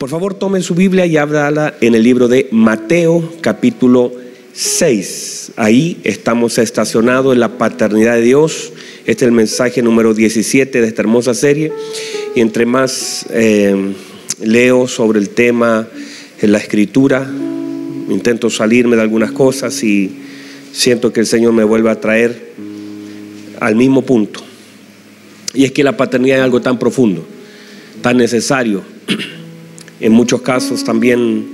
Por favor, tomen su Biblia y háblala en el libro de Mateo, capítulo 6. Ahí estamos estacionados en la paternidad de Dios. Este es el mensaje número 17 de esta hermosa serie. Y entre más eh, leo sobre el tema en la escritura, intento salirme de algunas cosas y siento que el Señor me vuelve a traer al mismo punto. Y es que la paternidad es algo tan profundo, tan necesario en muchos casos también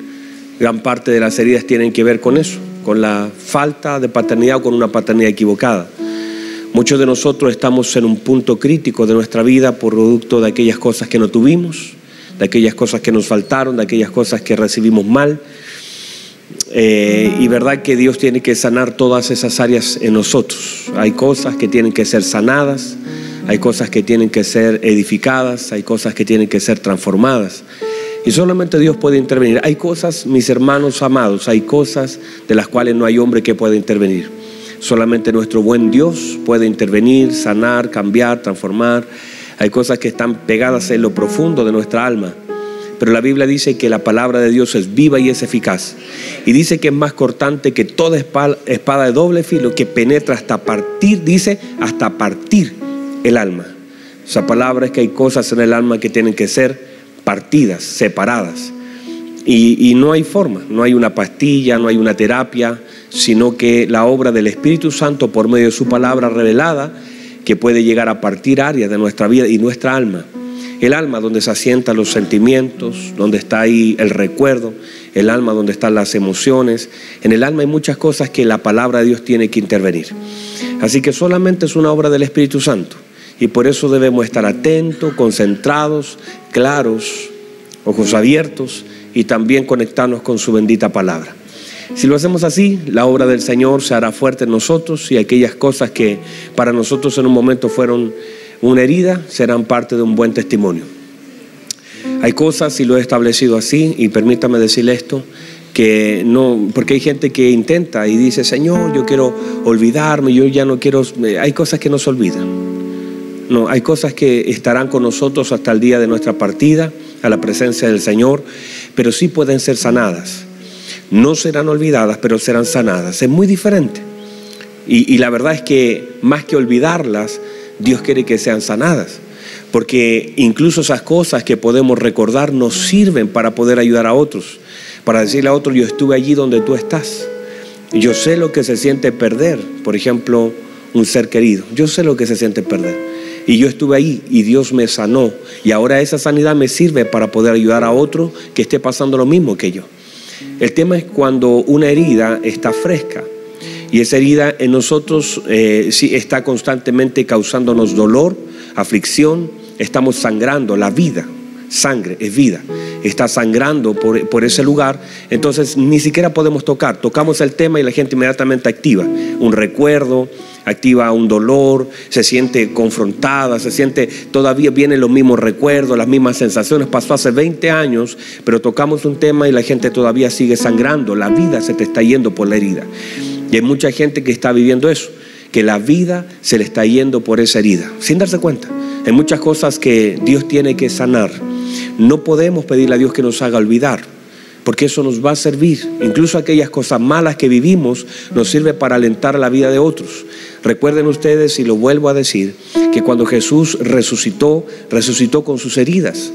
gran parte de las heridas tienen que ver con eso, con la falta de paternidad o con una paternidad equivocada. Muchos de nosotros estamos en un punto crítico de nuestra vida por producto de aquellas cosas que no tuvimos, de aquellas cosas que nos faltaron, de aquellas cosas que recibimos mal. Eh, y verdad que Dios tiene que sanar todas esas áreas en nosotros. Hay cosas que tienen que ser sanadas, hay cosas que tienen que ser edificadas, hay cosas que tienen que ser transformadas. Y solamente Dios puede intervenir. Hay cosas, mis hermanos amados, hay cosas de las cuales no hay hombre que pueda intervenir. Solamente nuestro buen Dios puede intervenir, sanar, cambiar, transformar. Hay cosas que están pegadas en lo profundo de nuestra alma. Pero la Biblia dice que la palabra de Dios es viva y es eficaz. Y dice que es más cortante que toda espada de doble filo que penetra hasta partir, dice, hasta partir el alma. Esa palabra es que hay cosas en el alma que tienen que ser partidas, separadas. Y, no hay forma, no hay una pastilla, no hay una terapia, sino que la obra del Espíritu Santo por medio de su palabra revelada, que puede llegar a partir áreas de nuestra vida y nuestra alma. El alma donde se asientan los sentimientos, donde está ahí el recuerdo, el alma donde están las emociones. En el alma hay muchas cosas que la palabra de Dios tiene que intervenir. Así que solamente es una obra del Espíritu Santo. Y por eso debemos estar atentos, concentrados, claros, ojos abiertos y también conectarnos con su bendita palabra. Si lo hacemos así, la obra del Señor se hará fuerte en nosotros y aquellas cosas que para nosotros en un momento fueron una herida serán parte de un buen testimonio. Hay cosas, y lo he establecido así, y permítame decirle esto, que no, porque hay gente que intenta y dice, Señor, yo quiero olvidarme, yo ya no quiero, hay cosas que no se olvidan. No, hay cosas que estarán con nosotros hasta el día de nuestra partida, a la presencia del Señor, pero sí pueden ser sanadas. No serán olvidadas, pero serán sanadas. Es muy diferente. Y, la verdad es que más que olvidarlas, Dios quiere que sean sanadas. Porque incluso esas cosas que podemos recordar nos sirven para poder ayudar a otros. Para decirle a otros, yo estuve allí donde tú estás. Yo sé lo que se siente perder, por ejemplo, un ser querido. Yo sé lo que se siente perder. Y yo estuve ahí y Dios me sanó. Y ahora esa sanidad me sirve para poder ayudar a otro que esté pasando lo mismo que yo. El tema es cuando una herida está fresca. Y esa herida en nosotros eh, sí está constantemente causándonos dolor, aflicción, estamos sangrando la vida. Sangre es vida está sangrando por, por, ese lugar, entonces ni siquiera podemos tocar. Tocamos el tema y la gente inmediatamente activa un recuerdo, activa un dolor, se siente confrontada, se siente, todavía vienen los mismos recuerdos, las mismas sensaciones. Pasó hace 20 años, pero tocamos un tema y la gente todavía sigue sangrando, la vida se te está yendo por la herida. Y hay mucha gente que está viviendo eso, que la vida se le está yendo por esa herida, sin darse cuenta. Hay muchas cosas que Dios tiene que sanar. No podemos pedirle a Dios que nos haga olvidar porque eso nos va a servir. Incluso aquellas cosas malas que vivimos nos sirve para alentar la vida de otros. Recuerden ustedes, y lo vuelvo a decir, que cuando Jesús resucitó, resucitó con sus heridas.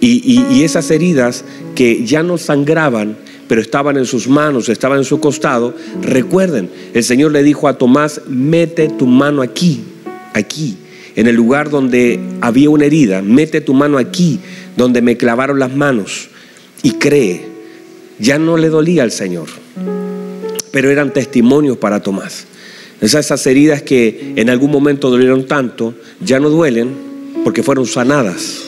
Y, esas heridas que ya no sangraban, pero estaban en sus manos, estaban en su costado, recuerden, el Señor le dijo a Tomás, mete tu mano aquí, aquí, en el lugar donde había una herida, mete tu mano aquí, donde me clavaron las manos, y cree ya no le dolía al Señor, pero eran testimonios para Tomás. Esas heridas que en algún momento dolieron tanto, ya no duelen porque fueron sanadas,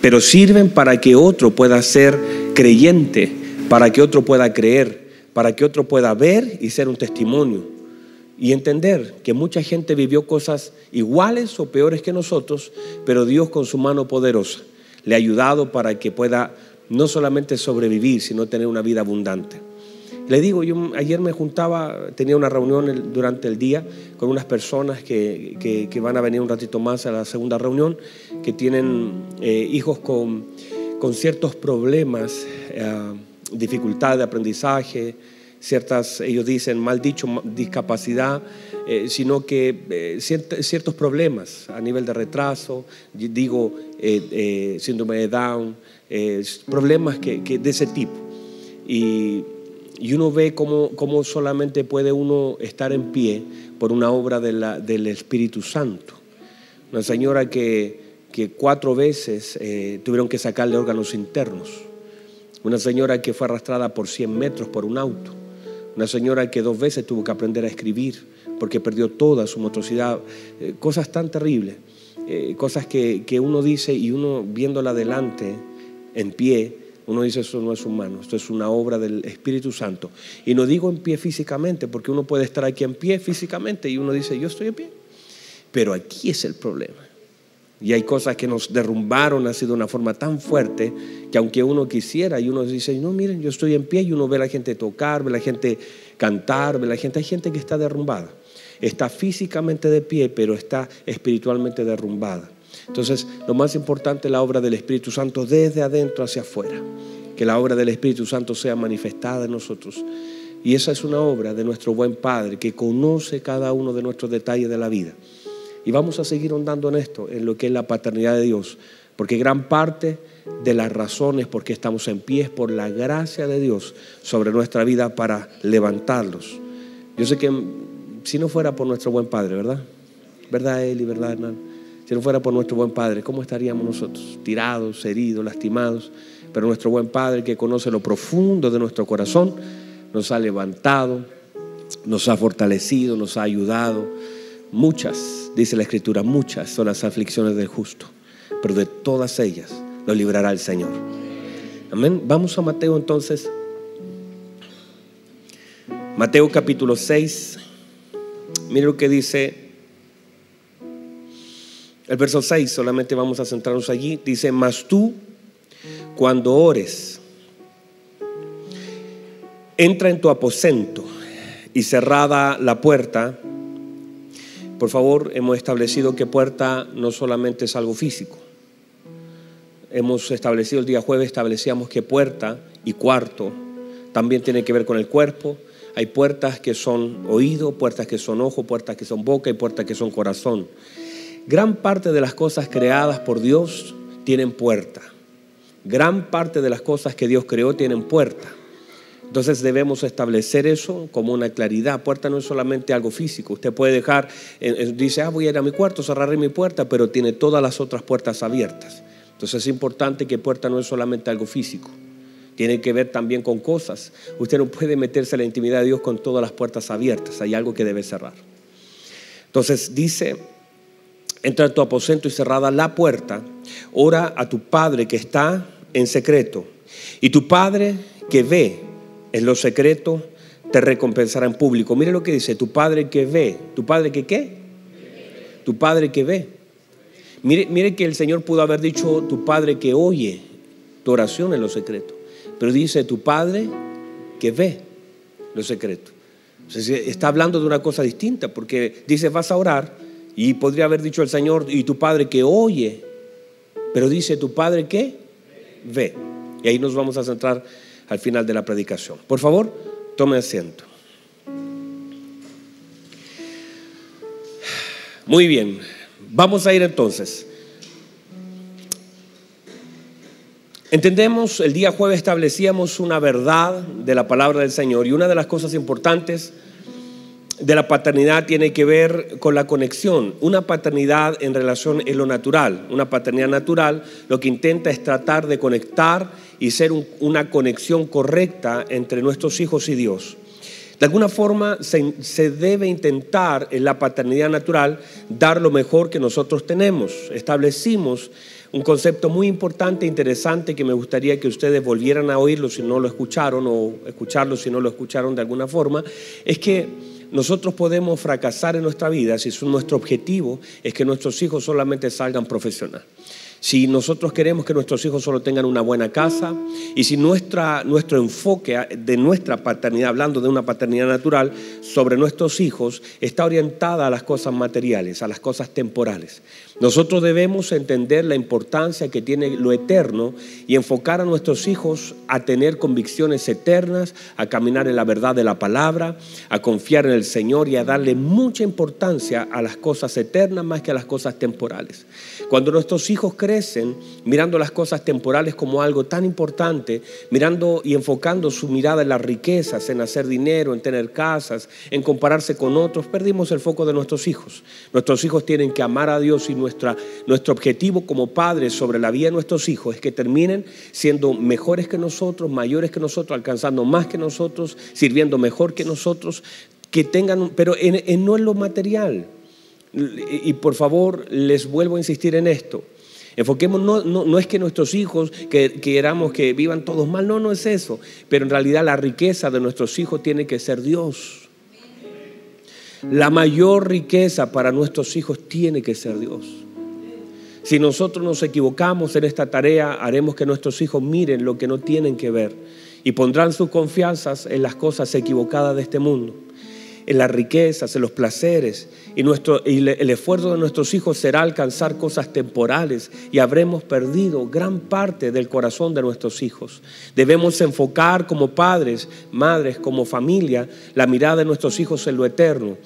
pero sirven para que otro pueda ser creyente, para que otro pueda creer, para que otro pueda ver y ser un testimonio. Y entender que mucha gente vivió cosas iguales o peores que nosotros, pero Dios con su mano poderosa le ha ayudado para que pueda no solamente sobrevivir, sino tener una vida abundante. Le digo, yo ayer me juntaba, tenía una reunión durante el día con unas personas que, van a venir un ratito más a la segunda reunión, que tienen eh, hijos con, con ciertos problemas, eh, dificultad de aprendizaje, ciertas, ellos dicen, mal dicho, discapacidad, eh, sino que ciertos problemas a nivel de retraso, digo, síndrome de Down, problemas que, de ese tipo. Y, uno ve cómo, cómo, solamente puede uno estar en pie por una obra de la, del Espíritu Santo. Una señora que, que cuatro veces tuvieron que sacarle órganos internos una señora que fue arrastrada por 100 metros por un auto. Una señora que dos veces tuvo que aprender a escribir porque perdió toda su motricidad. Eh, cosas tan terribles. Eh, cosas que, uno dice y uno viéndola adelante, en pie, uno dice eso no es humano, esto es una obra del Espíritu Santo. Y no digo en pie físicamente, porque uno puede estar aquí en pie físicamente y uno dice, yo estoy en pie. Pero aquí es el problema. Y hay cosas que nos derrumbaron así de una forma tan fuerte que aunque uno quisiera y uno dice, no, miren, yo estoy en pie y uno ve a la gente tocar, ve a la gente cantar, ve a la gente, hay gente que está derrumbada. Está físicamente de pie, pero está espiritualmente derrumbada. Entonces, lo más importante es la obra del Espíritu Santo desde adentro hacia afuera. Que la obra del Espíritu Santo sea manifestada en nosotros. Y esa es una obra de nuestro buen Padre que conoce cada uno de nuestros detalles de la vida. Y vamos a seguir ondando en esto, en lo que es la paternidad de Dios, porque gran parte de las razones por qué estamos en pie es por la gracia de Dios sobre nuestra vida para levantarlos. Yo sé que si no fuera por nuestro buen Padre, ¿verdad? ¿Verdad, Eli? ¿Verdad, hermano? Si no fuera por nuestro buen Padre, ¿cómo estaríamos nosotros? Tirados, heridos, lastimados. Pero nuestro buen Padre que conoce lo profundo de nuestro corazón, nos ha levantado, nos ha fortalecido, nos ha ayudado Muchas, dice la Escritura, muchas son las aflicciones del justo, pero de todas ellas lo librará el Señor. Amén. Vamos a Mateo entonces. Mateo capítulo 6. Mire lo que dice el verso 6, solamente vamos a centrarnos allí. Dice, mas tú, cuando ores, entra en tu aposento y cerrada la puerta, por favor, hemos establecido que puerta no solamente es algo físico. Hemos establecido el día jueves, establecíamos que puerta y cuarto también tiene que ver con el cuerpo. Hay puertas que son oído, puertas que son ojo, puertas que son boca y puertas que son corazón. Gran parte de las cosas creadas por Dios tienen puerta. Gran parte de las cosas que Dios creó tienen puerta. Entonces debemos establecer eso como una claridad. Puerta no es solamente algo físico. Usted puede dejar, eh, eh, dice, ah, voy a ir a mi cuarto, cerraré mi puerta, pero tiene todas las otras puertas abiertas. Entonces es importante que puerta no es solamente algo físico. Tiene que ver también con cosas. Usted no puede meterse en la intimidad de Dios con todas las puertas abiertas. Hay algo que debe cerrar. Entonces dice, entra en tu aposento y cerrada la puerta, ora a tu Padre que está en secreto. Y tu Padre que ve en lo secreto te recompensará en público. Mire lo que dice, tu padre que ve, tu padre que qué? Tu padre que ve. Mire, mire que el Señor pudo haber dicho tu padre que oye tu oración en lo secreto, pero dice tu padre que ve lo secreto. está hablando de una cosa distinta, porque dice vas a orar y podría haber dicho el Señor y tu padre que oye, pero dice tu padre que ve. Y ahí nos vamos a centrar al final de la predicación. Por favor, tome asiento. Muy bien, vamos a ir entonces. Entendemos, el día jueves establecíamos una verdad de la palabra del Señor y una de las cosas importantes de la paternidad tiene que ver con la conexión. Una paternidad en relación en lo natural. Una paternidad natural lo que intenta es tratar de conectar y ser una conexión correcta entre nuestros hijos y Dios. De alguna forma se, se, debe intentar en la paternidad natural dar lo mejor que nosotros tenemos. Establecimos un concepto muy importante e interesante que me gustaría que ustedes volvieran a oírlo si no lo escucharon o escucharlo si no lo escucharon de alguna forma, es que nosotros podemos fracasar en nuestra vida si nuestro objetivo es que nuestros hijos solamente salgan profesionales. Si nosotros queremos que nuestros hijos solo tengan una buena casa y si nuestra, nuestro enfoque de nuestra paternidad, hablando de una paternidad natural, sobre nuestros hijos, está orientada a las cosas materiales, a las cosas temporales. Nosotros debemos entender la importancia que tiene lo eterno y enfocar a nuestros hijos a tener convicciones eternas, a caminar en la verdad de la palabra, a confiar en el Señor y a darle mucha importancia a las cosas eternas más que a las cosas temporales. Cuando nuestros hijos mirando las cosas temporales como algo tan importante, mirando y enfocando su mirada en las riquezas, en hacer dinero, en tener casas, en compararse con otros, perdimos el foco de nuestros hijos. Nuestros hijos tienen que amar a Dios y nuestro objetivo como padres sobre la vida de nuestros hijos es que terminen siendo mejores que nosotros, mayores que nosotros, alcanzando más que nosotros, sirviendo mejor que nosotros, que tengan, pero en, no en lo material. Y, por favor, les vuelvo a insistir en esto. Enfoquemos, no, no, es que nuestros hijos que, queramos que vivan todos mal, no, no es eso. Pero en realidad la riqueza de nuestros hijos tiene que ser Dios. La mayor riqueza para nuestros hijos tiene que ser Dios. Si nosotros nos equivocamos en esta tarea, haremos que nuestros hijos miren lo que no tienen que ver y pondrán sus confianzas en las cosas equivocadas de este mundo, en las riquezas, en los placeres. Y, nuestro, el esfuerzo de nuestros hijos será alcanzar cosas temporales y habremos perdido gran parte del corazón de nuestros hijos. Debemos enfocar como padres, madres, como familia, la mirada de nuestros hijos en lo eterno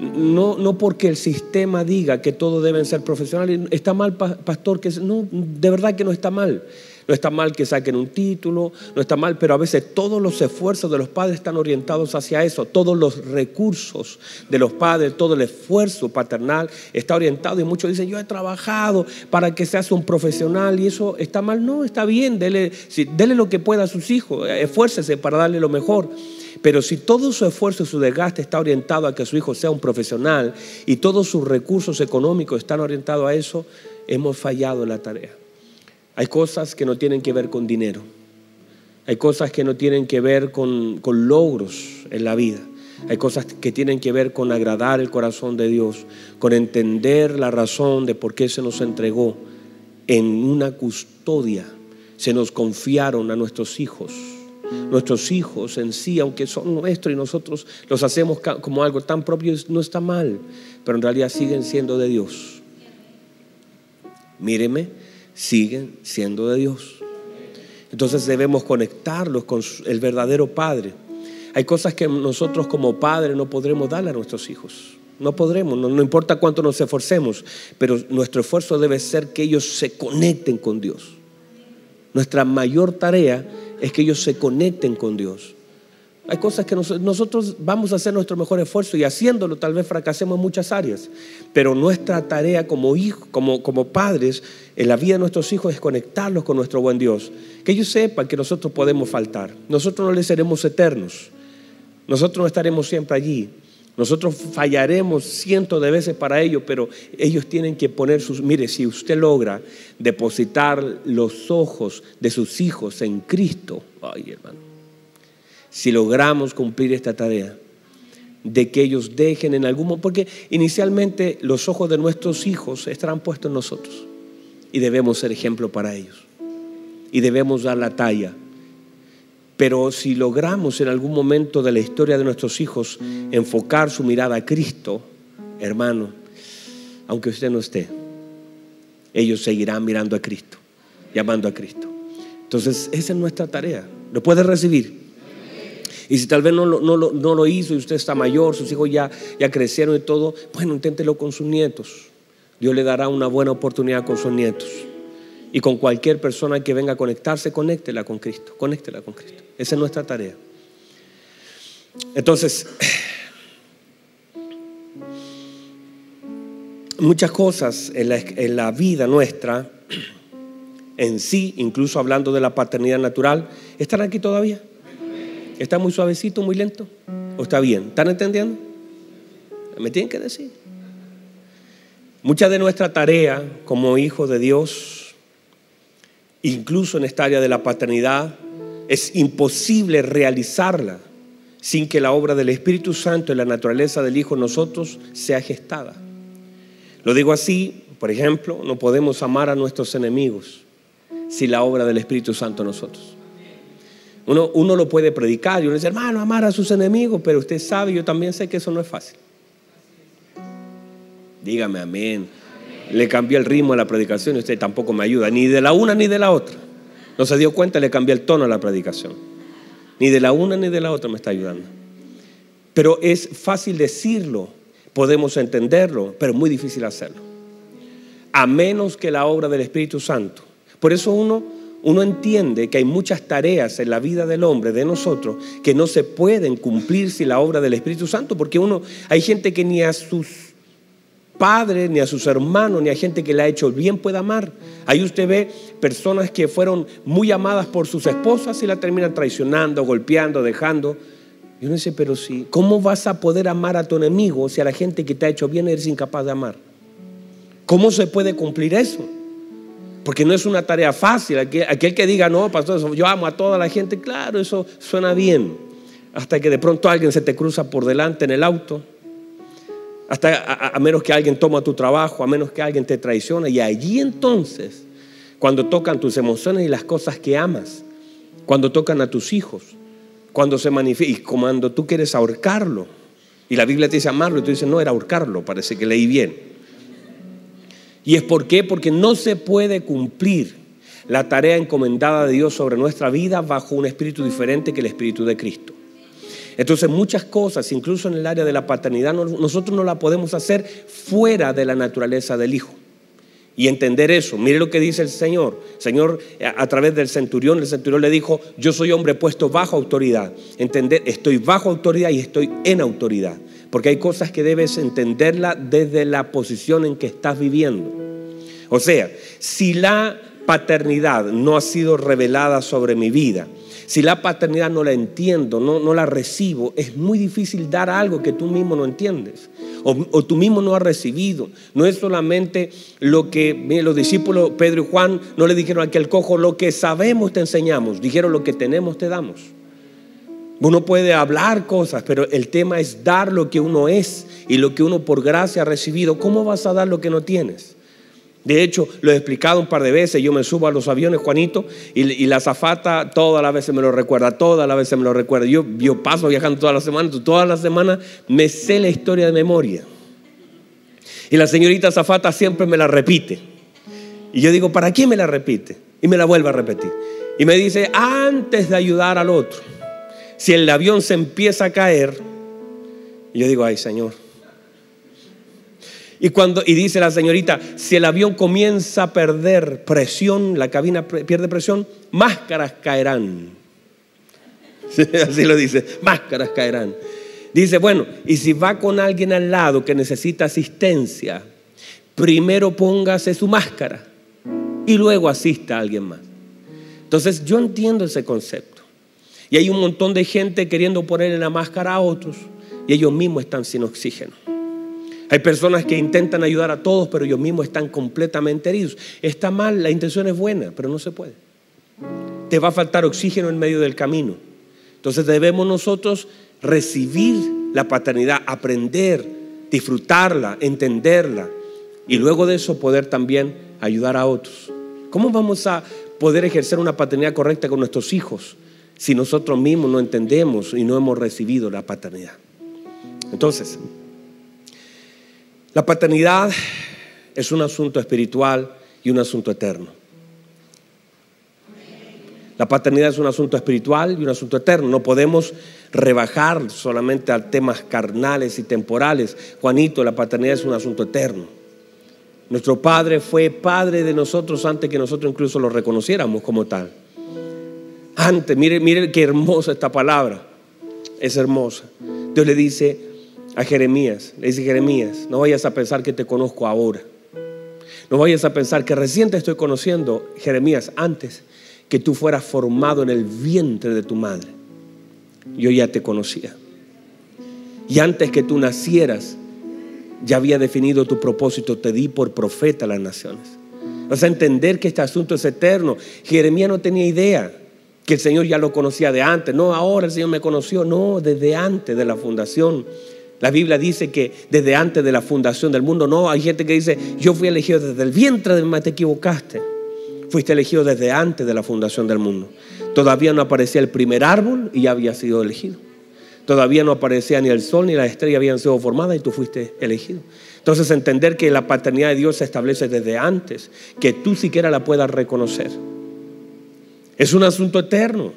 no, no porque el sistema diga que todos deben ser profesionales. Está mal, pastor, que no, de verdad que no está mal. No está mal que saquen un título, no está mal, pero a veces todos los esfuerzos de los padres están orientados hacia eso, todos los recursos de los padres, todo el esfuerzo paternal está orientado y muchos dicen, yo he trabajado para que seas un profesional y eso está mal, no, está bien, dele, lo que pueda a sus hijos, esfuércese para darle lo mejor. Pero si todo su esfuerzo y su desgaste está orientado a que su hijo sea un profesional y todos sus recursos económicos están orientados a eso, hemos fallado en la tarea. Hay cosas que no tienen que ver con dinero. Hay cosas que no tienen que ver con, con logros en la vida. Hay cosas que tienen que ver con agradar el corazón de Dios, con entender la razón de por qué se nos entregó en una custodia. Se nos confiaron a nuestros hijos nuestros hijos en sí, aunque son nuestros y nosotros los hacemos como algo tan propio, no está mal, pero en realidad siguen siendo de Dios. Míreme, siguen siendo de Dios. Entonces debemos conectarlos con el verdadero Padre. Hay cosas que nosotros como padres no podremos darle a nuestros hijos. No podremos, no, no, importa cuánto nos esforcemos, pero nuestro esfuerzo debe ser que ellos se conecten con Dios. Nuestra mayor tarea es que ellos se conecten con Dios. Hay cosas que nosotros vamos a hacer nuestro mejor esfuerzo y haciéndolo tal vez fracasemos en muchas áreas, pero nuestra tarea como hijos, como, como padres en la vida de nuestros hijos es conectarlos con nuestro buen Dios. Que ellos sepan que nosotros podemos faltar. Nosotros no les seremos eternos. Nosotros no estaremos siempre allí. Nosotros fallaremos cientos de veces para ellos, pero ellos tienen que poner sus... Mire, si usted logra depositar los ojos de sus hijos en Cristo, ay hermano, si logramos cumplir esta tarea, de que ellos dejen en algún momento, porque inicialmente los ojos de nuestros hijos estarán puestos en nosotros y debemos ser ejemplo para ellos y debemos dar la talla pero si logramos en algún momento de la historia de nuestros hijos enfocar su mirada a Cristo, hermano, aunque usted no esté, ellos seguirán mirando a Cristo, llamando a Cristo. Entonces, esa es nuestra tarea. Lo puede recibir. Y si tal vez no, lo hizo y usted está mayor, sus hijos ya, ya crecieron y todo, bueno, inténtelo con sus nietos. Dios le dará una buena oportunidad con sus nietos. Y con cualquier persona que venga a conectarse, conéctela con Cristo, conéctela con Cristo. Esa es nuestra tarea. Entonces, muchas cosas en la, vida nuestra, en sí, incluso hablando de la paternidad natural, ¿están aquí todavía? ¿Está muy suavecito, muy lento? ¿O está bien? ¿Están entendiendo? Me tienen que decir. Mucha de nuestra tarea como hijos de Dios incluso en esta área de la paternidad, es imposible realizarla sin que la obra del Espíritu Santo y la naturaleza del Hijo en nosotros sea gestada. Lo digo así Por ejemplo, no podemos amar a nuestros enemigos si la obra del Espíritu Santo en nosotros. Uno, uno lo puede predicar y uno dice, hermano, amar a sus enemigos, pero usted sabe, yo también sé que eso no es fácil. Dígame amén. Le cambió el ritmo a la predicación y usted tampoco me ayuda, ni de la una ni de la otra. No se dio cuenta, le cambié el tono a la predicación. Ni de la una ni de la otra me está ayudando. Pero es fácil decirlo, podemos entenderlo, pero muy difícil hacerlo. A menos que la obra del Espíritu Santo. Por eso uno, uno entiende que hay muchas tareas en la vida del hombre, de nosotros, que no se pueden cumplir sin la obra del Espíritu Santo, porque uno, hay gente que ni a sus padre, ni a sus hermanos, ni a gente que le ha hecho bien puede amar. Ahí usted ve personas que fueron muy amadas por sus esposas y la terminan traicionando, golpeando, dejando. Y uno dice, pero sí, ¿cómo vas a poder amar a tu enemigo si a la gente que te ha hecho bien eres incapaz de amar? ¿Cómo se puede cumplir eso? Porque no es una tarea fácil. Aquel, que diga, no, pastor, yo amo a toda la gente, claro, eso suena bien. Hasta que de pronto alguien se te cruza por delante en el auto hasta a, menos que alguien toma tu trabajo, a menos que alguien te traiciona. Y allí entonces, cuando tocan tus emociones y las cosas que amas, cuando tocan a tus hijos, cuando se manifiesta, y cuando tú quieres ahorcarlo, y la Biblia te dice amarlo, y tú dices, no, era ahorcarlo, parece que leí bien. ¿Y es por qué? Porque no se puede cumplir la tarea encomendada de Dios sobre nuestra vida bajo un espíritu diferente que el espíritu de Cristo. Entonces muchas cosas, incluso en el área de la paternidad, nosotros no la podemos hacer fuera de la naturaleza del Hijo. Y entender eso, mire lo que dice el Señor. Señor, a, través del centurión, el centurión le dijo, yo soy hombre puesto bajo autoridad. Entender, estoy bajo autoridad y estoy en autoridad. Porque hay cosas que debes entenderla desde la posición en que estás viviendo. O sea, si la paternidad no ha sido revelada sobre mi vida, si la paternidad no la entiendo, no, no la recibo, es muy difícil dar algo que tú mismo no entiendes o, tú mismo no has recibido. No es solamente lo que los discípulos Pedro y Juan no le dijeron a aquel cojo, lo que sabemos te enseñamos, dijeron lo que tenemos te damos. Uno puede hablar cosas, pero el tema es dar lo que uno es y lo que uno por gracia ha recibido. ¿Cómo vas a dar lo que no tienes? De hecho, lo he explicado un par de veces. Yo me subo a los aviones, Juanito, y, la zafata todas las veces me lo recuerda, todas las veces me lo recuerda. Yo, yo paso viajando todas las semanas, todas las semanas me sé la historia de memoria. Y la señorita zafata siempre me la repite. Y yo digo, ¿para qué me la repite? Y me la vuelve a repetir. Y me dice, antes de ayudar al otro, si el avión se empieza a caer, yo digo, ay Señor, y, cuando, y dice la señorita, si el avión comienza a perder presión, la cabina pierde presión, máscaras caerán. Así lo dice, máscaras caerán. Dice, bueno, y si va con alguien al lado que necesita asistencia, primero póngase su máscara y luego asista a alguien más. Entonces yo entiendo ese concepto. Y hay un montón de gente queriendo ponerle la máscara a otros y ellos mismos están sin oxígeno. Hay personas que intentan ayudar a todos, pero ellos mismos están completamente heridos. Está mal, la intención es buena, pero no se puede. Te va a faltar oxígeno en medio del camino. Entonces debemos nosotros recibir la paternidad, aprender, disfrutarla, entenderla y luego de eso poder también ayudar a otros. ¿Cómo vamos a poder ejercer una paternidad correcta con nuestros hijos si nosotros mismos no entendemos y no hemos recibido la paternidad? Entonces, la paternidad es un asunto espiritual y un asunto eterno. La paternidad es un asunto espiritual y un asunto eterno. No podemos rebajar solamente a temas carnales y temporales. Juanito, la paternidad es un asunto eterno. Nuestro Padre fue Padre de nosotros antes que nosotros incluso lo reconociéramos como tal. Antes, mire, mire qué hermosa esta palabra. Es hermosa. Dios le dice, a Jeremías. Le dice Jeremías, no vayas a pensar que te conozco ahora. No vayas a pensar que recién te estoy conociendo, Jeremías, antes que tú fueras formado en el vientre de tu madre. Yo ya te conocía. Y antes que tú nacieras, ya había definido tu propósito, te di por profeta a las naciones. Vas a entender que este asunto es eterno. Jeremías no tenía idea que el Señor ya lo conocía de antes. No, ahora el Señor me conoció. No, desde antes de la fundación La Biblia dice que desde antes de la fundación del mundo, no, hay gente que dice, yo fui elegido desde el vientre de mi te equivocaste. Fuiste elegido desde antes de la fundación del mundo. Todavía no aparecía el primer árbol y ya había sido elegido. Todavía no aparecía ni el sol ni la estrella habían sido formadas y tú fuiste elegido. Entonces entender que la paternidad de Dios se establece desde antes, que tú siquiera la puedas reconocer. Es un asunto eterno.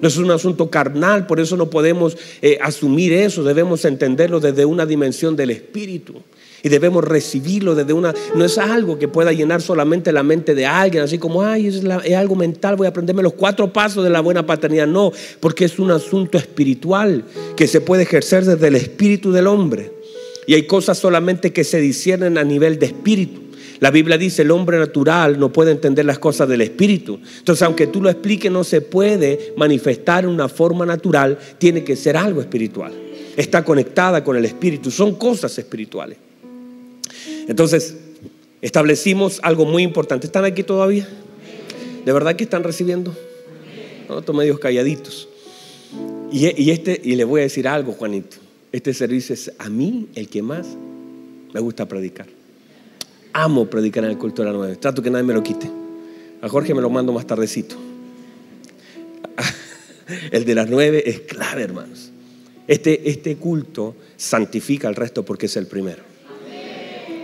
No es un asunto carnal, por eso no podemos eh, asumir eso, debemos entenderlo desde una dimensión del espíritu. Y debemos recibirlo desde una... No es algo que pueda llenar solamente la mente de alguien, así como, ay, es, es algo mental, voy a aprenderme los cuatro pasos de la buena paternidad. No, porque es un asunto espiritual que se puede ejercer desde el espíritu del hombre. Y hay cosas solamente que se disciernen a nivel de espíritu. La Biblia dice, el hombre natural no puede entender las cosas del Espíritu. Entonces, aunque tú lo expliques, no se puede manifestar en una forma natural, tiene que ser algo espiritual. Está conectada con el Espíritu, son cosas espirituales. Entonces, establecimos algo muy importante. ¿Están aquí todavía? ¿De verdad que están recibiendo? Otros medios calladitos. Y, y, este, y le voy a decir algo, Juanito. Este servicio es a mí el que más me gusta predicar amo predicar en el culto de las nueve. Trato que nadie me lo quite. A Jorge me lo mando más tardecito. El de las nueve es clave, hermanos. Este, este culto santifica al resto porque es el primero.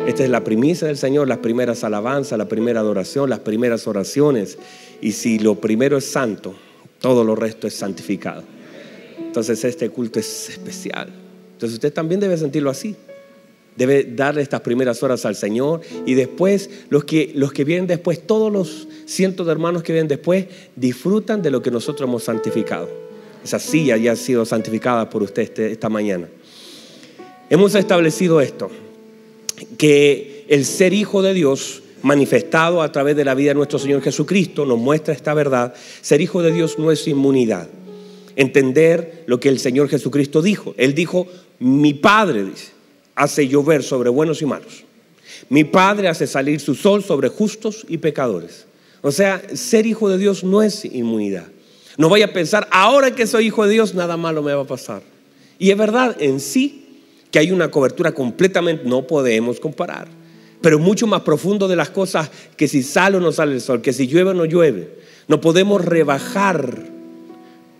Esta es la primicia del Señor, las primeras alabanzas, la primera adoración, las primeras oraciones. Y si lo primero es santo, todo lo resto es santificado. Entonces este culto es especial. Entonces usted también debe sentirlo así debe darle estas primeras horas al Señor y después los que, los que vienen después, todos los cientos de hermanos que vienen después, disfrutan de lo que nosotros hemos santificado. Esa silla ya ha sido santificada por usted este, esta mañana. Hemos establecido esto, que el ser hijo de Dios manifestado a través de la vida de nuestro Señor Jesucristo nos muestra esta verdad. Ser hijo de Dios no es inmunidad. Entender lo que el Señor Jesucristo dijo. Él dijo, mi Padre, dice, hace llover sobre buenos y malos. Mi Padre hace salir su sol sobre justos y pecadores. O sea, ser hijo de Dios no es inmunidad. No vaya a pensar, ahora que soy hijo de Dios, nada malo me va a pasar. Y es verdad en sí que hay una cobertura completamente, no podemos comparar, pero mucho más profundo de las cosas que si sale o no sale el sol, que si llueve o no llueve. No podemos rebajar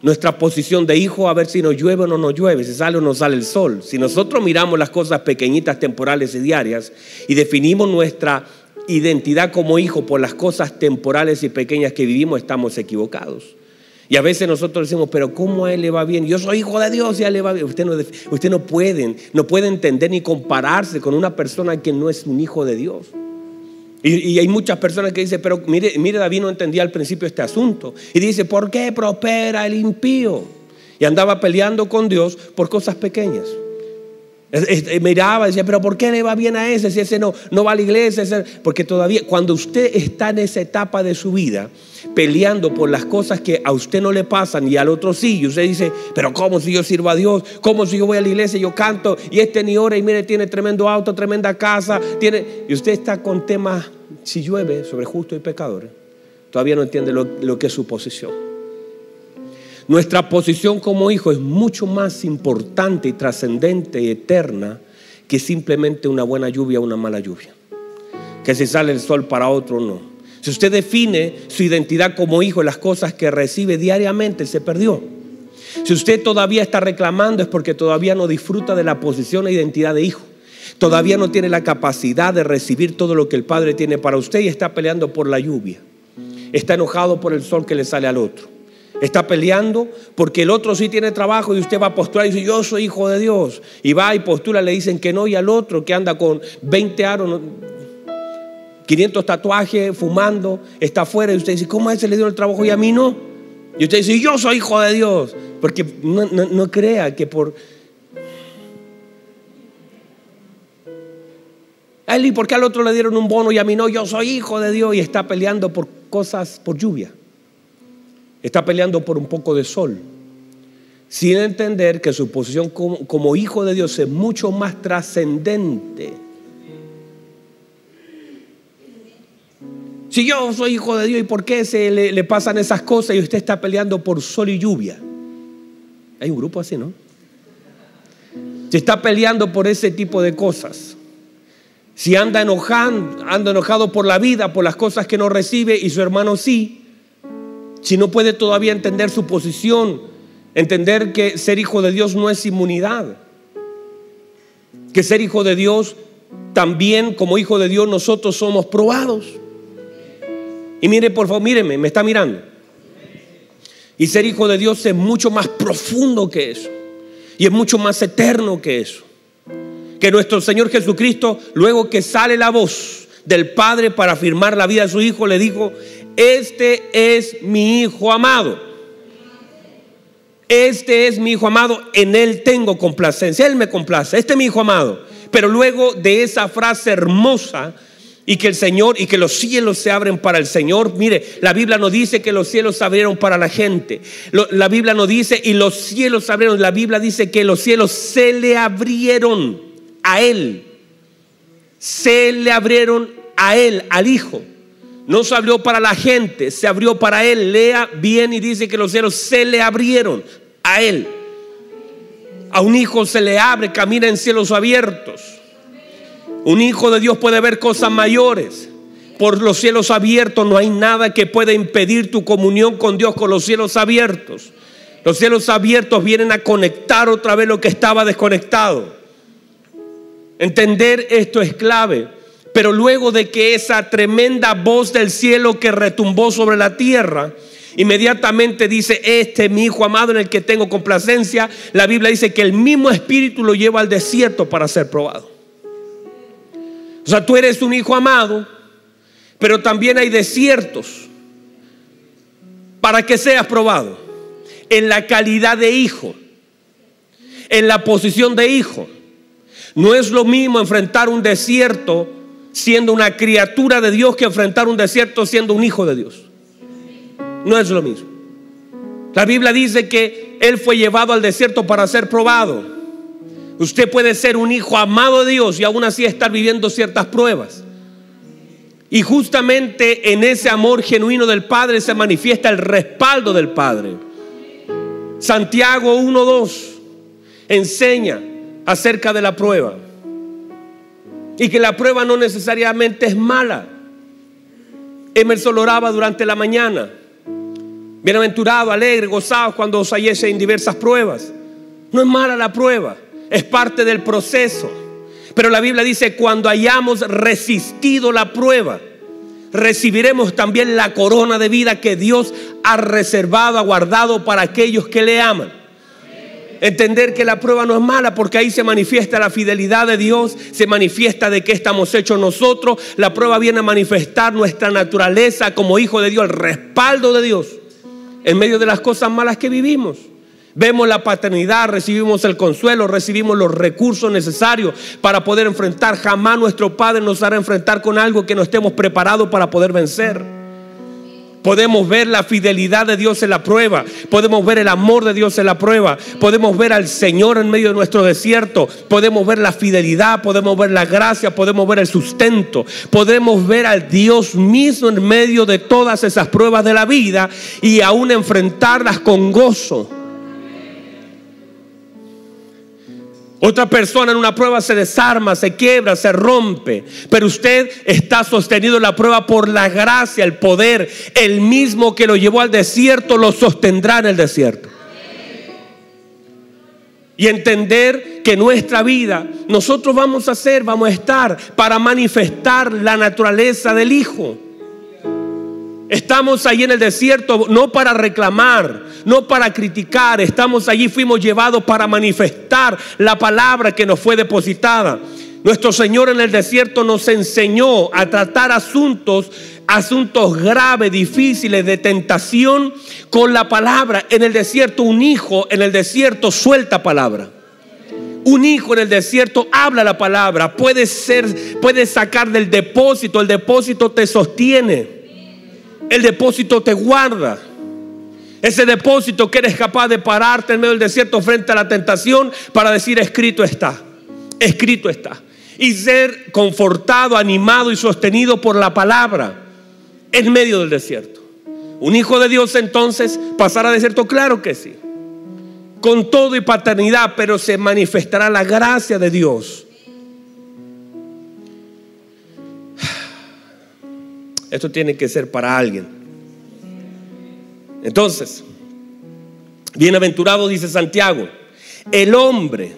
nuestra posición de hijo a ver si nos llueve o no nos llueve, si sale o no sale el sol. Si nosotros miramos las cosas pequeñitas, temporales y diarias y definimos nuestra identidad como hijo por las cosas temporales y pequeñas que vivimos, estamos equivocados. Y a veces nosotros decimos, pero ¿cómo a él le va bien? Yo soy hijo de Dios y a él le va bien. Usted no, usted no puede, no puede entender ni compararse con una persona que no es un hijo de Dios. Y, hay muchas personas que dicen, pero mire, mire, David no entendía al principio este asunto. Y dice, ¿por qué prospera el impío? Y andaba peleando con Dios por cosas pequeñas. Miraba y decía, pero ¿por qué le va bien a ese si ese no, no va a la iglesia? Porque todavía, cuando usted está en esa etapa de su vida, peleando por las cosas que a usted no le pasan y al otro sí, y usted dice, pero ¿cómo si yo sirvo a Dios? ¿Cómo si yo voy a la iglesia y yo canto y este ni ora y mire, tiene tremendo auto, tremenda casa, tiene... Y usted está con temas, si llueve, sobre justo y pecadores, todavía no entiende lo, lo que es su posición. Nuestra posición como hijo es mucho más importante y trascendente y eterna que simplemente una buena lluvia o una mala lluvia. Que si sale el sol para otro no. Si usted define su identidad como hijo, las cosas que recibe diariamente, se perdió. Si usted todavía está reclamando es porque todavía no disfruta de la posición e identidad de hijo. Todavía no tiene la capacidad de recibir todo lo que el Padre tiene para usted y está peleando por la lluvia. Está enojado por el sol que le sale al otro. Está peleando porque el otro sí tiene trabajo y usted va a postular y dice, yo soy hijo de Dios. Y va y postula, le dicen que no, y al otro que anda con 20 aros, 500 tatuajes, fumando, está afuera y usted dice, ¿cómo a ese le dio el trabajo y a mí no? Y usted dice, yo soy hijo de Dios. Porque no, crea que por... Y por qué al otro le dieron un bono y a mí no, yo soy hijo de Dios y está peleando por cosas, por lluvia. Está peleando por un poco de sol, sin entender que su posición como, hijo de Dios es mucho más trascendente. Si yo soy hijo de Dios, ¿y por qué se le, le, pasan esas cosas y usted está peleando por sol y lluvia? Hay un grupo así, ¿no? si está peleando por ese tipo de cosas, si anda enojado, anda enojado por la vida, por las cosas que no recibe y su hermano sí, si no puede todavía entender su posición, entender que ser hijo de Dios no es inmunidad, que ser hijo de Dios también como hijo de Dios nosotros somos probados. Y mire, por favor, míreme, me está mirando. Y ser hijo de Dios es mucho más profundo que eso. Y es mucho más eterno que eso. Que nuestro Señor Jesucristo, luego que sale la voz del Padre para afirmar la vida de su Hijo, le dijo, este es mi Hijo amado. Este es mi Hijo amado, en Él tengo complacencia, Él me complace, este es mi Hijo amado. Pero luego de esa frase hermosa, y que el Señor y que los cielos se abren para el Señor. Mire, la Biblia no dice que los cielos se abrieron para la gente. la Biblia no dice y los cielos se abrieron. La Biblia dice que los cielos se le abrieron a Él. Se le abrieron a Él, al Hijo. No se abrió para la gente, se abrió para Él. Lea bien y dice que los cielos se le abrieron a Él. A un hijo se le abre, camina en cielos abiertos. Un hijo de Dios puede ver cosas mayores. Por los cielos abiertos no hay nada que pueda impedir tu comunión con Dios con los cielos abiertos. Los cielos abiertos vienen a conectar otra vez lo que estaba desconectado. Entender esto es clave. Pero luego de que esa tremenda voz del cielo que retumbó sobre la tierra, inmediatamente dice, este es mi hijo amado en el que tengo complacencia, la Biblia dice que el mismo espíritu lo lleva al desierto para ser probado. O sea, tú eres un hijo amado, pero también hay desiertos para que seas probado en la calidad de hijo, en la posición de hijo. No es lo mismo enfrentar un desierto siendo una criatura de Dios que enfrentar un desierto siendo un hijo de Dios. No es lo mismo. La Biblia dice que Él fue llevado al desierto para ser probado. Usted puede ser un hijo amado de Dios y aún así estar viviendo ciertas pruebas. Y justamente en ese amor genuino del Padre se manifiesta el respaldo del Padre. Santiago 1.2 enseña acerca de la prueba. Y que la prueba no necesariamente es mala. Emerson oraba durante la mañana. Bienaventurado, alegre, gozado cuando os hallese en diversas pruebas. No es mala la prueba es parte del proceso. Pero la Biblia dice, cuando hayamos resistido la prueba, recibiremos también la corona de vida que Dios ha reservado, ha guardado para aquellos que le aman. Entender que la prueba no es mala porque ahí se manifiesta la fidelidad de Dios, se manifiesta de que estamos hechos nosotros. La prueba viene a manifestar nuestra naturaleza como hijo de Dios, el respaldo de Dios en medio de las cosas malas que vivimos. Vemos la paternidad, recibimos el consuelo, recibimos los recursos necesarios para poder enfrentar. Jamás nuestro Padre nos hará enfrentar con algo que no estemos preparados para poder vencer. Podemos ver la fidelidad de Dios en la prueba. Podemos ver el amor de Dios en la prueba. Podemos ver al Señor en medio de nuestro desierto. Podemos ver la fidelidad. Podemos ver la gracia. Podemos ver el sustento. Podemos ver al Dios mismo en medio de todas esas pruebas de la vida y aún enfrentarlas con gozo. Otra persona en una prueba se desarma, se quiebra, se rompe. Pero usted está sostenido en la prueba por la gracia, el poder. El mismo que lo llevó al desierto lo sostendrá en el desierto. Y entender que nuestra vida, nosotros vamos a ser, vamos a estar para manifestar la naturaleza del Hijo. Estamos ahí en el desierto no para reclamar, no para criticar, estamos allí, fuimos llevados para manifestar la palabra que nos fue depositada. Nuestro Señor en el desierto nos enseñó a tratar asuntos, asuntos graves, difíciles, de tentación con la palabra. En el desierto un hijo en el desierto suelta palabra. Un hijo en el desierto habla la palabra, puede ser, puede sacar del depósito, el depósito te sostiene el depósito te guarda. Ese depósito que eres capaz de pararte en medio del desierto frente a la tentación para decir escrito está, escrito está. Y ser confortado, animado y sostenido por la palabra en medio del desierto. Un hijo de Dios entonces pasará desierto, claro que sí. con todo y paternidad, pero se manifestará la gracia de Dios. Esto tiene que ser para alguien. Entonces, bienaventurado dice Santiago, el hombre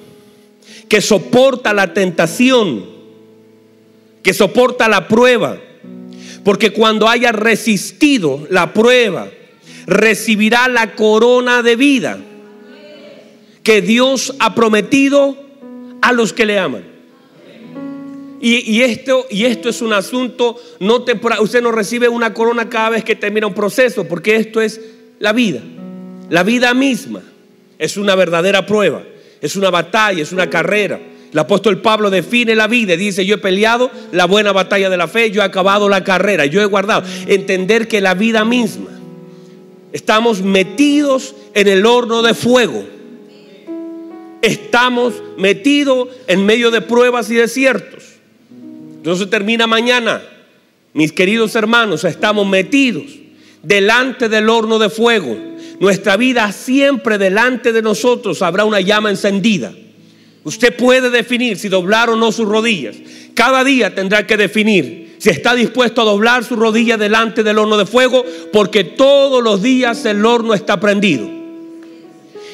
que soporta la tentación, que soporta la prueba, porque cuando haya resistido la prueba, recibirá la corona de vida que Dios ha prometido a los que le aman. Y, esto, y esto es un asunto no. Usted no recibe una corona cada vez que termina un proceso, porque esto es la vida. La vida misma es una verdadera prueba, es una batalla, es una carrera. El apóstol Pablo define la vida, dice, yo he peleado la buena batalla de la fe, yo he acabado la carrera, yo he guardado. Entender que la vida misma, estamos metidos en el horno de fuego estamos metidos en medio de pruebas y desiertos. Entonces termina mañana. Mis queridos hermanos, estamos metidos delante del horno de fuego. Nuestra vida siempre delante de nosotros habrá una llama encendida. Usted puede definir si doblar o no sus rodillas. Cada día tendrá que definir si está dispuesto a doblar su rodilla delante del horno de fuego, porque todos los días el horno está prendido.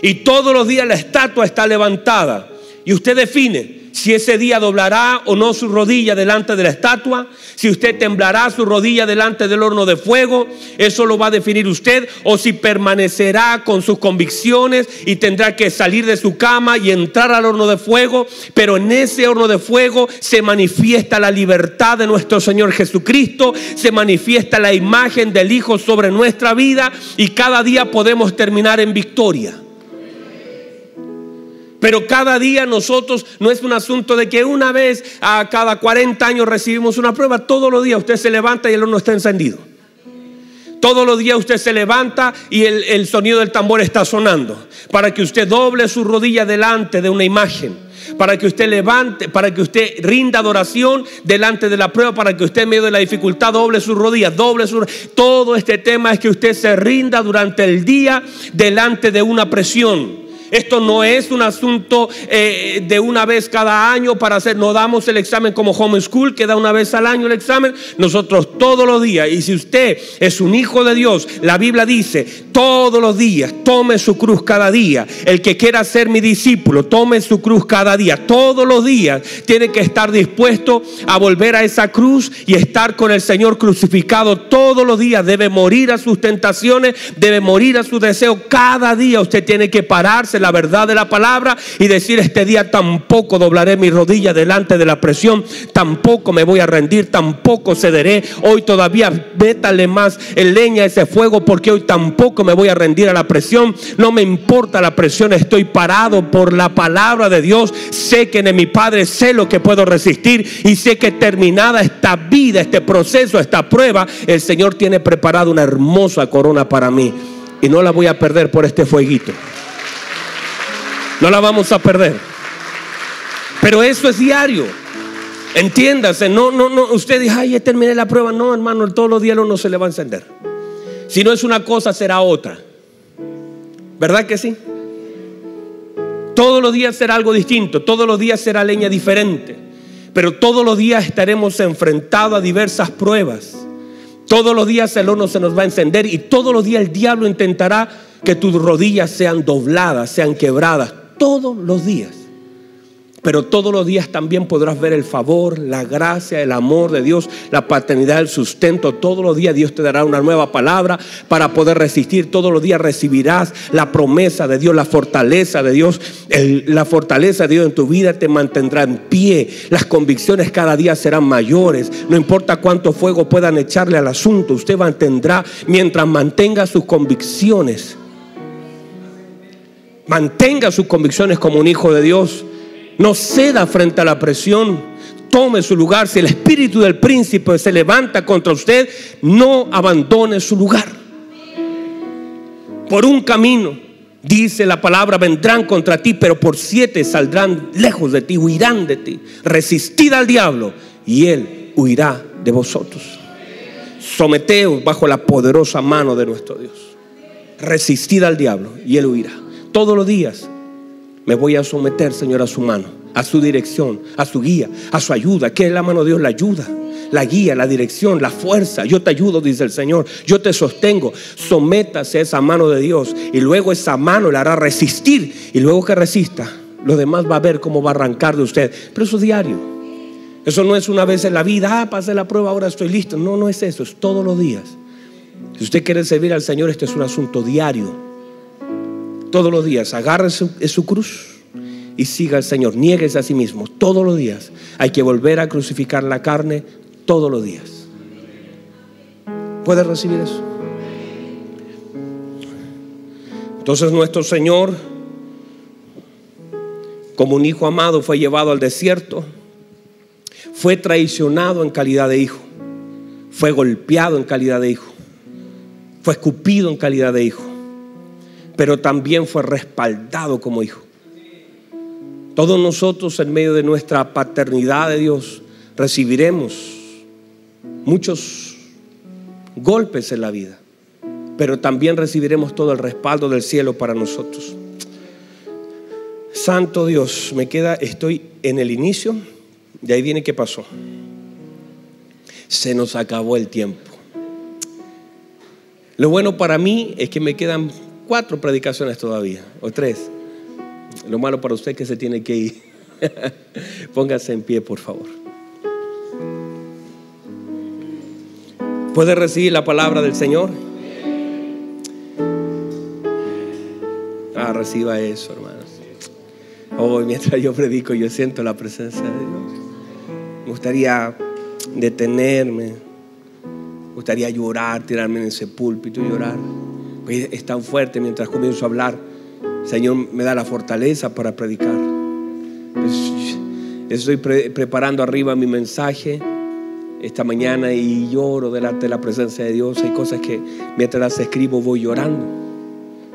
Y todos los días la estatua está levantada. Y usted define si ese día doblará o no su rodilla delante de la estatua, si usted temblará su rodilla delante del horno de fuego, eso lo va a definir usted, o si permanecerá con sus convicciones y tendrá que salir de su cama y entrar al horno de fuego, pero en ese horno de fuego se manifiesta la libertad de nuestro Señor Jesucristo, se manifiesta la imagen del Hijo sobre nuestra vida y cada día podemos terminar en victoria. Pero cada día nosotros no es un asunto de que una vez a cada 40 años recibimos una prueba. Todos los días usted se levanta y el horno está encendido. Todos los días usted se levanta y el, sonido del tambor está sonando. Para que usted doble su rodilla delante de una imagen para que usted levante, para que usted rinda adoración delante de la prueba, para que usted en medio de la dificultad doble sus rodillas, doble su todo este tema es que usted se rinda durante el día delante de una presión. Esto no es un asunto eh, de una vez cada año para hacer, no damos el examen como homeschool, que da una vez al año el examen, nosotros todos los días. Y si usted es un hijo de Dios, la Biblia dice, todos los días, tome su cruz cada día. El que quiera ser mi discípulo, tome su cruz cada día. Todos los días tiene que estar dispuesto a volver a esa cruz y estar con el Señor crucificado. Todos los días debe morir a sus tentaciones, debe morir a sus deseos. Cada día usted tiene que pararse la verdad de la palabra y decir este día tampoco doblaré mi rodilla delante de la presión, tampoco me voy a rendir, tampoco cederé. Hoy todavía vétale más el leña a ese fuego porque hoy tampoco me voy a rendir a la presión. No me importa la presión, estoy parado por la palabra de Dios. Sé que en mi Padre sé lo que puedo resistir y sé que terminada esta vida, este proceso, esta prueba, el Señor tiene preparado una hermosa corona para mí y no la voy a perder por este fueguito. No la vamos a perder. Pero eso es diario. Entiéndase, no, no, no. Usted dice, ay, ya terminé la prueba. No, hermano, todos los días no se le va a encender. Si no es una cosa, será otra. ¿Verdad que sí? Todos los días será algo distinto, todos los días será leña diferente, pero todos los días estaremos enfrentados a diversas pruebas. Todos los días el horno se nos va a encender y todos los días el diablo intentará que tus rodillas sean dobladas, sean quebradas todos los días. Pero todos los días también podrás ver el favor, la gracia, el amor de Dios, la paternidad, el sustento. Todos los días Dios te dará una nueva palabra para poder resistir. Todos los días recibirás la promesa de Dios, la fortaleza de Dios. la fortaleza de Dios en tu vida te mantendrá en pie. Las convicciones cada día serán mayores. No importa cuánto fuego puedan echarle al asunto, usted mantendrá mientras mantenga sus convicciones Mantenga sus convicciones como un hijo de Dios. No ceda frente a la presión. Tome su lugar. Si el espíritu del príncipe se levanta contra usted, no abandone su lugar. Por un camino, dice la palabra, vendrán contra ti, pero por siete saldrán lejos de ti, huirán de ti. Resistid al diablo y él huirá de vosotros. Someteos bajo la poderosa mano de nuestro Dios. Resistid al diablo y él huirá. Todos los días me voy a someter, Señor, a su mano, a su dirección, a su guía, a su ayuda. Que es la mano de Dios? La ayuda, la guía, la dirección, la fuerza. Yo te ayudo, dice el Señor. Yo te sostengo. Sométase a esa mano de Dios y luego esa mano le hará resistir. Y luego que resista, lo demás va a ver cómo va a arrancar de usted. Pero eso es diario. Eso no es una vez en la vida, ah, pasé la prueba, ahora estoy listo. No, no es eso, es todos los días. Si usted quiere servir al Señor, este es un asunto diario. Todos los días, agarre su, su cruz y siga al Señor. Niéguese a sí mismo todos los días. Hay que volver a crucificar la carne todos los días. ¿Puede recibir eso? Entonces nuestro Señor, como un hijo amado, fue llevado al desierto fue traicionado en calidad de hijo, fue golpeado en calidad de hijo, fue escupido en calidad de hijo, pero también fue respaldado como hijo. Todos nosotros en medio de nuestra paternidad de Dios recibiremos muchos golpes en la vida, pero también recibiremos todo el respaldo del cielo para nosotros. Santo Dios, me queda, estoy en el inicio de ahí viene qué pasó. Se nos acabó el tiempo. Lo bueno para mí es que me quedan cuatro predicaciones todavía, o tres. Lo malo para usted es que se tiene que ir. Póngase en pie, por favor. ¿Puede recibir la palabra del Señor? Ah, reciba eso, hermanos. Hoy, mientras yo predico, yo siento la presencia de Dios. Me gustaría detenerme. Me gustaría llorar, tirarme en ese púlpito y llorar. Es tan fuerte mientras comienzo a hablar. Señor me da la fortaleza para predicar. Pues, estoy preparando arriba mi mensaje esta mañana y lloro delante de la presencia de Dios. Hay cosas que mientras escribo voy llorando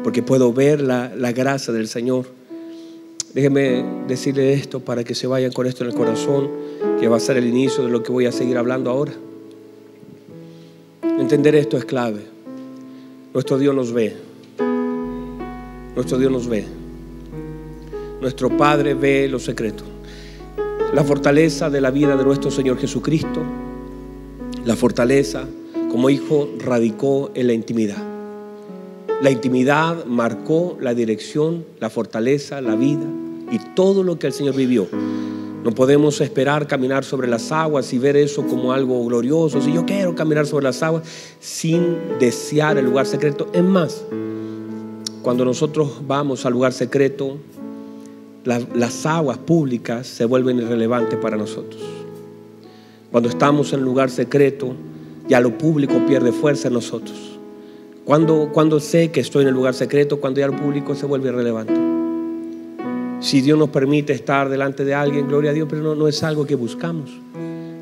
porque puedo ver la, la gracia del Señor. Déjeme decirle esto para que se vayan con esto en el corazón, que va a ser el inicio de lo que voy a seguir hablando ahora. Entender esto es clave. Nuestro Dios nos ve. Nuestro Dios nos ve. Nuestro Padre ve los secretos. La fortaleza de la vida de nuestro Señor Jesucristo, la fortaleza como hijo radicó en la intimidad. La intimidad marcó la dirección, la fortaleza, la vida y todo lo que el Señor vivió. No podemos esperar caminar sobre las aguas y ver eso como algo glorioso. Si yo quiero caminar sobre las aguas sin desear el lugar secreto. Es más, cuando nosotros vamos al lugar secreto, las aguas públicas se vuelven irrelevantes para nosotros. Cuando estamos en lugar secreto, ya lo público pierde fuerza en nosotros. Cuando, cuando sé que estoy en el lugar secreto, cuando ya el público se vuelve irrelevante. Si Dios nos permite estar delante de alguien, gloria a Dios, pero no, no es algo que buscamos,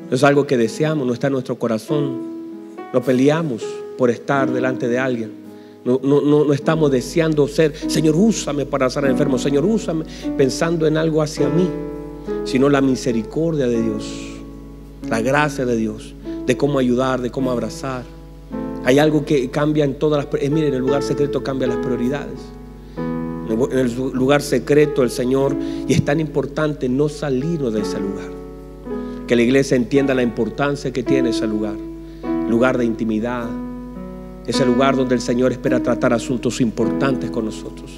no es algo que deseamos, no está en nuestro corazón. No peleamos por estar delante de alguien. No, no, no, estamos deseando ser, Señor, úsame para sanar enfermo, Señor, úsame pensando en algo hacia mí, sino la misericordia de Dios, la gracia de Dios, de cómo ayudar, de cómo abrazar. Hay algo que cambia en todas las... Eh, miren, en el lugar secreto cambia las prioridades. En el lugar secreto el Señor, y es tan importante no salirnos de ese lugar. Que la iglesia entienda la importancia que tiene ese lugar. Lugar de intimidad. Ese lugar donde el Señor espera tratar asuntos importantes con nosotros.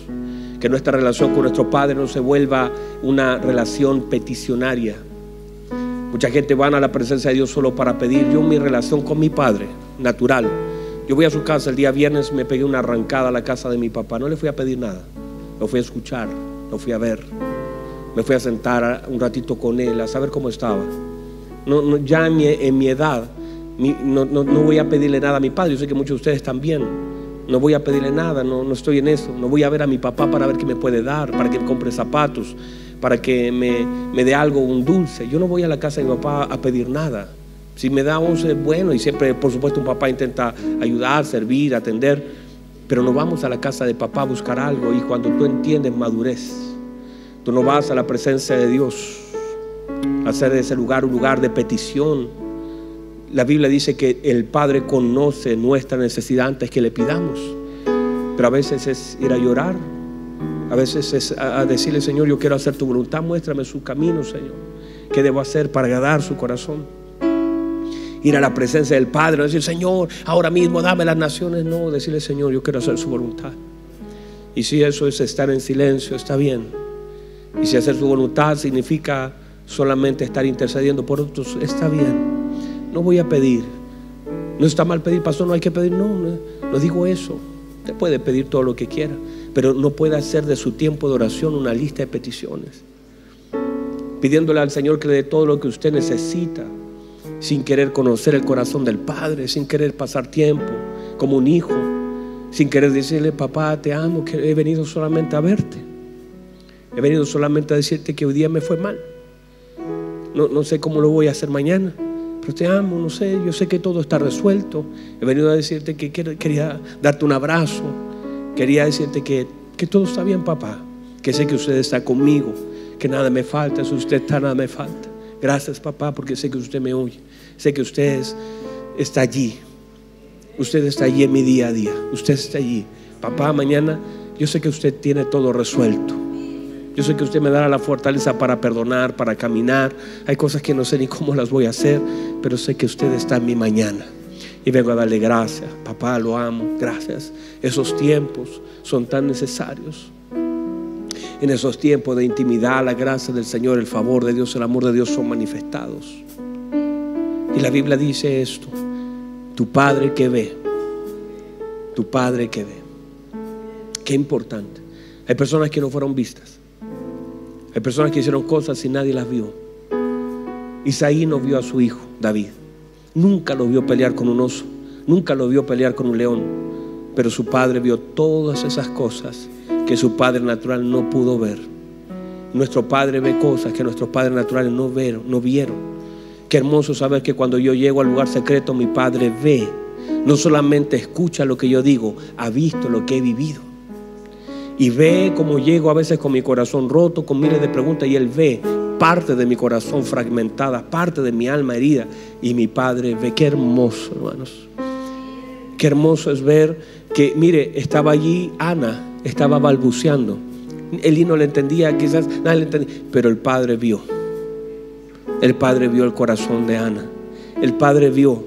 Que nuestra relación con nuestro Padre no se vuelva una relación peticionaria. Mucha gente van a la presencia de Dios solo para pedir. Yo mi relación con mi Padre, natural, yo voy a su casa el día viernes, me pegué una arrancada a la casa de mi papá. No le fui a pedir nada. Lo fui a escuchar, lo fui a ver. Me fui a sentar un ratito con él, a saber cómo estaba. No, ya en mi, edad, no, voy a pedirle nada a mi padre. Yo sé que muchos de ustedes también. No voy a pedirle nada, no, no estoy en eso. No voy a ver a mi papá para ver qué me puede dar, para que me compre zapatos, para que me, me dé algo, un dulce. Yo no voy a la casa de mi papá a pedir nada. Si me da once, bueno, y siempre, por supuesto, un papá intenta ayudar, servir, atender, pero no vamos a la casa de papá a buscar algo y cuando tú entiendes madurez, tú no vas a la presencia de Dios, a hacer de ese lugar un lugar de petición. La Biblia dice que el Padre conoce nuestra necesidad antes que le pidamos, pero a veces es ir a llorar, A veces es a decirle, Señor, yo quiero hacer tu voluntad, muéstrame su camino, Señor. ¿Qué debo hacer para agradar su corazón? Ir a la presencia del Padre, decir, Señor, ahora mismo dame las naciones. No, decirle, Señor, yo quiero hacer su voluntad. Y si eso es estar en silencio, está bien. Y si hacer su voluntad significa solamente estar intercediendo por otros, está bien. No voy a pedir. No está mal pedir, pastor, no hay que pedir. No, no, no digo eso. Usted puede pedir todo lo que quiera, pero no puede hacer de su tiempo de oración una lista de peticiones. Pidiéndole al Señor que le dé todo lo que usted necesita, sin querer conocer el corazón del Padre, sin querer pasar tiempo como un hijo, sin querer decirle, papá, te amo, que he venido solamente a verte. He venido solamente a decirte que hoy día me fue mal. No, no sé cómo lo voy a hacer mañana, pero te amo, no sé, yo sé que todo está resuelto. He venido a decirte que quería darte un abrazo, quería decirte que, que todo está bien, papá, que sé que usted está conmigo, que nada me falta, si usted está, nada me falta. Gracias, papá, porque sé que usted me oye, sé que usted está allí. Usted está allí en mi día a día, usted está allí. Papá, mañana yo sé que usted tiene todo resuelto. Yo sé que usted me dará la fortaleza para perdonar, para caminar. Hay cosas que no sé ni cómo las voy a hacer, pero sé que usted está en mi mañana. Y vengo a darle gracias. Papá, lo amo. Gracias. Esos tiempos son tan necesarios. En esos tiempos de intimidad, la gracia del Señor, el favor de Dios, el amor de Dios son manifestados. Y la Biblia dice esto. Tu Padre que ve. Tu Padre que ve. Qué importante. Hay personas que no fueron vistas. Hay personas que hicieron cosas y nadie las vio. Isaí no vio a su hijo, David. Nunca lo vio pelear con un oso. Nunca lo vio pelear con un león. Pero su padre vio todas esas cosas que su padre natural no pudo ver. Nuestro padre ve cosas que nuestros padres naturales no vieron. No vieron. Qué hermoso saber que cuando yo llego al lugar secreto mi padre ve. No solamente escucha lo que yo digo, ha visto lo que he vivido y ve cómo llego a veces con mi corazón roto, con miles de preguntas, y Él ve parte de mi corazón fragmentada, parte de mi alma herida, y mi Padre ve, qué hermoso, hermanos. Qué hermoso es ver que, mire, estaba allí Ana, estaba balbuceando. Elí no le entendía, quizás nadie le entendía, pero el Padre vio. El Padre vio el corazón de Ana. El Padre vio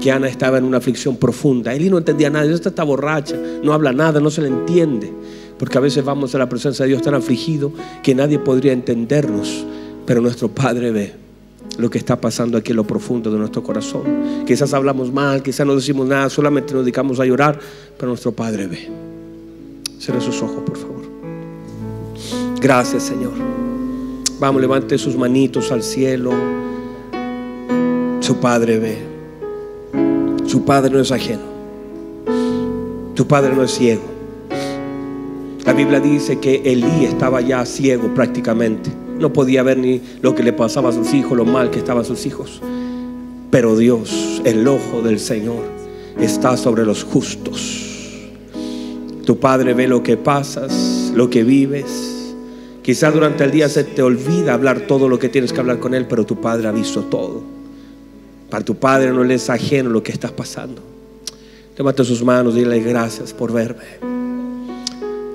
que Ana estaba en una aflicción profunda. Elí no entendía nada, esta está borracha, no habla nada, no se le entiende. Porque a veces vamos a la presencia de Dios tan afligido que nadie podría entendernos, pero nuestro Padre ve lo que está pasando aquí en lo profundo de nuestro corazón. Quizás hablamos mal, quizás no decimos nada, solamente nos dedicamos a llorar, pero nuestro Padre ve. Cierre sus ojos, por favor. Gracias, Señor. Vamos, levante sus manitos al cielo. Su Padre ve. Su Padre no es ajeno. Tu Padre no es ciego. La Biblia dice que Elí estaba ya ciego prácticamente. No podía ver ni lo que le pasaba a sus hijos, lo mal que estaban sus hijos. Pero Dios, el ojo del Señor, está sobre los justos. Tu Padre ve lo que pasas, lo que vives. Quizás durante el día se te olvida hablar todo lo que tienes que hablar con Él, pero tu Padre ha visto todo. Para tu Padre no le es ajeno lo que estás pasando. Levanta sus manos dile gracias por verme.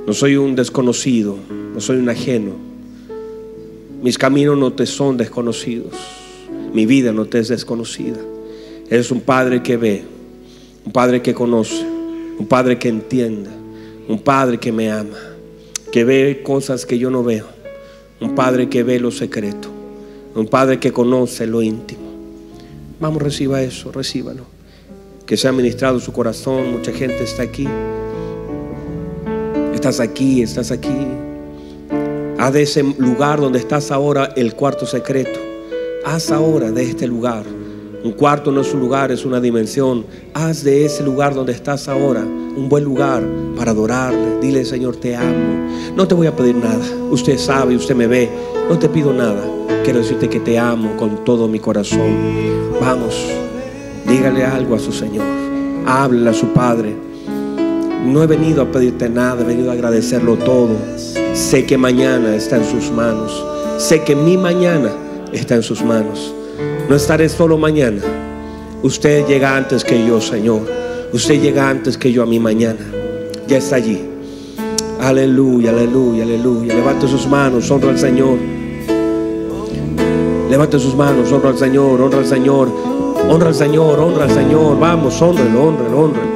No soy un desconocido, no soy un ajeno. Mis caminos no te son desconocidos. Mi vida no te es desconocida. Eres un padre que ve, un padre que conoce, un padre que entienda, un padre que me ama, que ve cosas que yo no veo, un padre que ve lo secreto, un padre que conoce lo íntimo. Vamos, reciba eso, recíbalo. Que sea ministrado su corazón, mucha gente está aquí. Estás aquí, estás aquí. Haz de ese lugar donde estás ahora el cuarto secreto. Haz ahora de este lugar. Un cuarto no es un lugar, es una dimensión. Haz de ese lugar donde estás ahora un buen lugar para adorarle. Dile, Señor, te amo. No te voy a pedir nada. Usted sabe, usted me ve. No te pido nada. Quiero decirte que te amo con todo mi corazón. Vamos, dígale algo a su Señor. Háblele a su Padre. No he venido a pedirte nada, he venido a agradecerlo todo. Sé que mañana está en sus manos. Sé que mi mañana está en sus manos. No estaré solo mañana. Usted llega antes que yo, Señor. Usted llega antes que yo a mi mañana. Ya está allí. Aleluya, aleluya, aleluya. Levante sus manos, honra al Señor. Levante sus manos, honra al Señor, honra al Señor. Honra al Señor, honra al Señor. Vamos, honrelo, honrelo, honrelo.